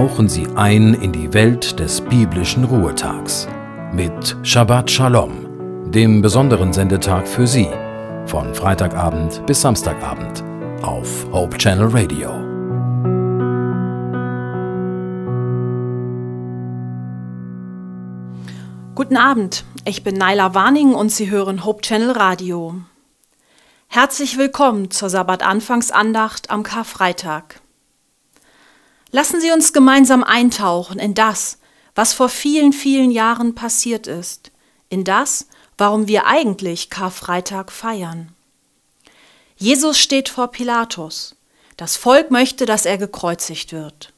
tauchen Sie ein in die Welt des biblischen Ruhetags mit Shabbat Shalom, dem besonderen Sendetag für Sie, von Freitagabend bis Samstagabend auf Hope Channel Radio. Guten Abend, ich bin Naila Warning und Sie hören Hope Channel Radio. Herzlich willkommen zur Sabbat-Anfangsandacht am Karfreitag. Lassen Sie uns gemeinsam eintauchen in das, was vor vielen, vielen Jahren passiert ist, in das, warum wir eigentlich Karfreitag feiern. Jesus steht vor Pilatus. Das Volk möchte, dass er gekreuzigt wird.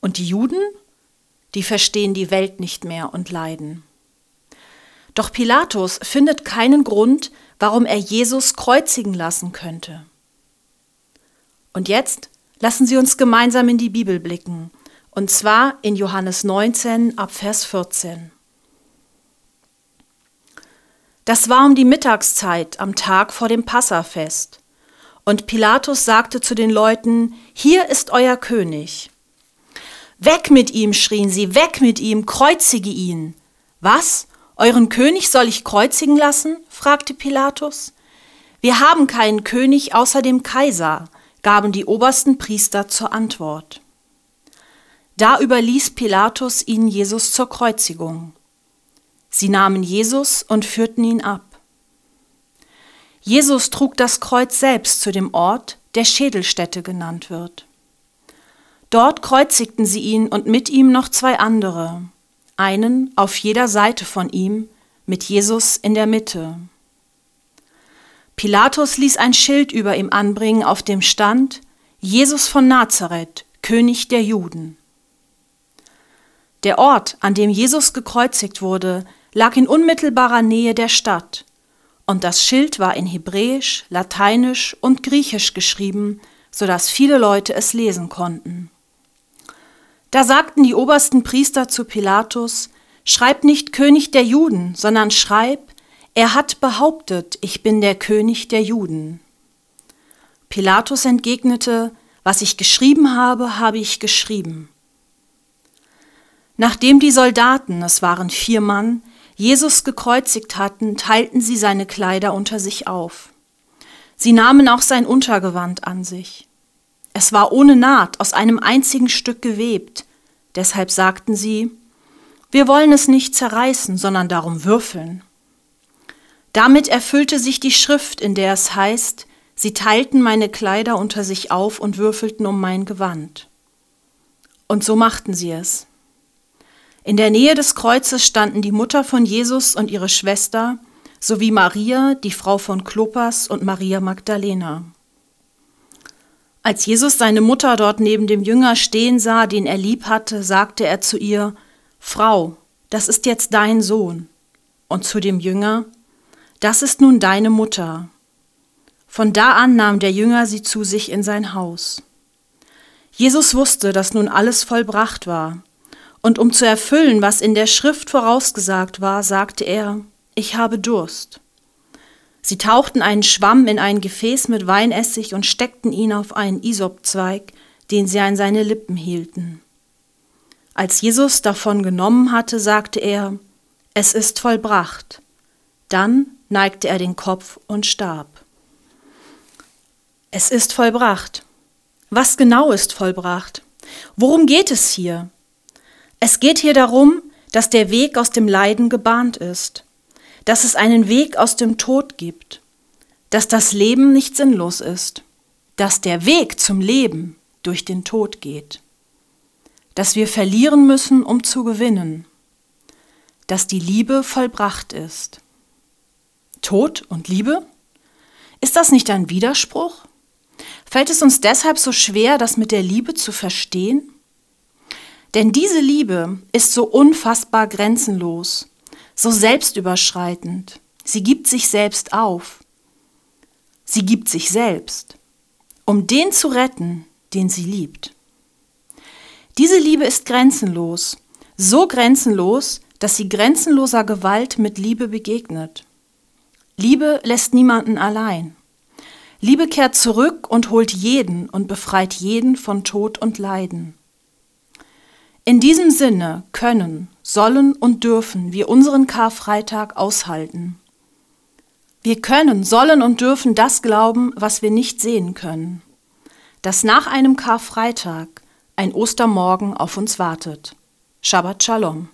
Und die Juden? Die verstehen die Welt nicht mehr und leiden. Doch Pilatus findet keinen Grund, warum er Jesus kreuzigen lassen könnte. Und jetzt Lassen Sie uns gemeinsam in die Bibel blicken, und zwar in Johannes 19 ab Vers 14. Das war um die Mittagszeit am Tag vor dem Passafest. Und Pilatus sagte zu den Leuten, Hier ist euer König. Weg mit ihm, schrien sie, weg mit ihm, kreuzige ihn. Was? Euren König soll ich kreuzigen lassen? fragte Pilatus. Wir haben keinen König außer dem Kaiser, gaben die obersten Priester zur Antwort. Da überließ Pilatus ihnen Jesus zur Kreuzigung. Sie nahmen Jesus und führten ihn ab. Jesus trug das Kreuz selbst zu dem Ort, der Schädelstätte genannt wird. Dort kreuzigten sie ihn und mit ihm noch zwei andere, einen auf jeder Seite von ihm, mit Jesus in der Mitte. Pilatus ließ ein Schild über ihm anbringen, auf dem stand Jesus von Nazareth, König der Juden. Der Ort, an dem Jesus gekreuzigt wurde, lag in unmittelbarer Nähe der Stadt, und das Schild war in Hebräisch, Lateinisch und Griechisch geschrieben, so dass viele Leute es lesen konnten. Da sagten die obersten Priester zu Pilatus, Schreib nicht König der Juden, sondern schreib, er hat behauptet, ich bin der König der Juden. Pilatus entgegnete, was ich geschrieben habe, habe ich geschrieben. Nachdem die Soldaten, es waren vier Mann, Jesus gekreuzigt hatten, teilten sie seine Kleider unter sich auf. Sie nahmen auch sein Untergewand an sich. Es war ohne Naht aus einem einzigen Stück gewebt, deshalb sagten sie, wir wollen es nicht zerreißen, sondern darum würfeln. Damit erfüllte sich die Schrift, in der es heißt, sie teilten meine Kleider unter sich auf und würfelten um mein Gewand. Und so machten sie es. In der Nähe des Kreuzes standen die Mutter von Jesus und ihre Schwester sowie Maria, die Frau von Klopas und Maria Magdalena. Als Jesus seine Mutter dort neben dem Jünger stehen sah, den er lieb hatte, sagte er zu ihr, Frau, das ist jetzt dein Sohn. Und zu dem Jünger, das ist nun deine Mutter. Von da an nahm der Jünger sie zu sich in sein Haus. Jesus wusste, dass nun alles vollbracht war, und um zu erfüllen, was in der Schrift vorausgesagt war, sagte er, ich habe Durst. Sie tauchten einen Schwamm in ein Gefäß mit Weinessig und steckten ihn auf einen Isopzweig, den sie an seine Lippen hielten. Als Jesus davon genommen hatte, sagte er, es ist vollbracht. Dann neigte er den Kopf und starb. Es ist vollbracht. Was genau ist vollbracht? Worum geht es hier? Es geht hier darum, dass der Weg aus dem Leiden gebahnt ist, dass es einen Weg aus dem Tod gibt, dass das Leben nicht sinnlos ist, dass der Weg zum Leben durch den Tod geht, dass wir verlieren müssen, um zu gewinnen, dass die Liebe vollbracht ist. Tod und Liebe? Ist das nicht ein Widerspruch? Fällt es uns deshalb so schwer, das mit der Liebe zu verstehen? Denn diese Liebe ist so unfassbar grenzenlos, so selbstüberschreitend. Sie gibt sich selbst auf. Sie gibt sich selbst, um den zu retten, den sie liebt. Diese Liebe ist grenzenlos, so grenzenlos, dass sie grenzenloser Gewalt mit Liebe begegnet. Liebe lässt niemanden allein. Liebe kehrt zurück und holt jeden und befreit jeden von Tod und Leiden. In diesem Sinne können, sollen und dürfen wir unseren Karfreitag aushalten. Wir können, sollen und dürfen das glauben, was wir nicht sehen können. Dass nach einem Karfreitag ein Ostermorgen auf uns wartet. Shabbat Shalom.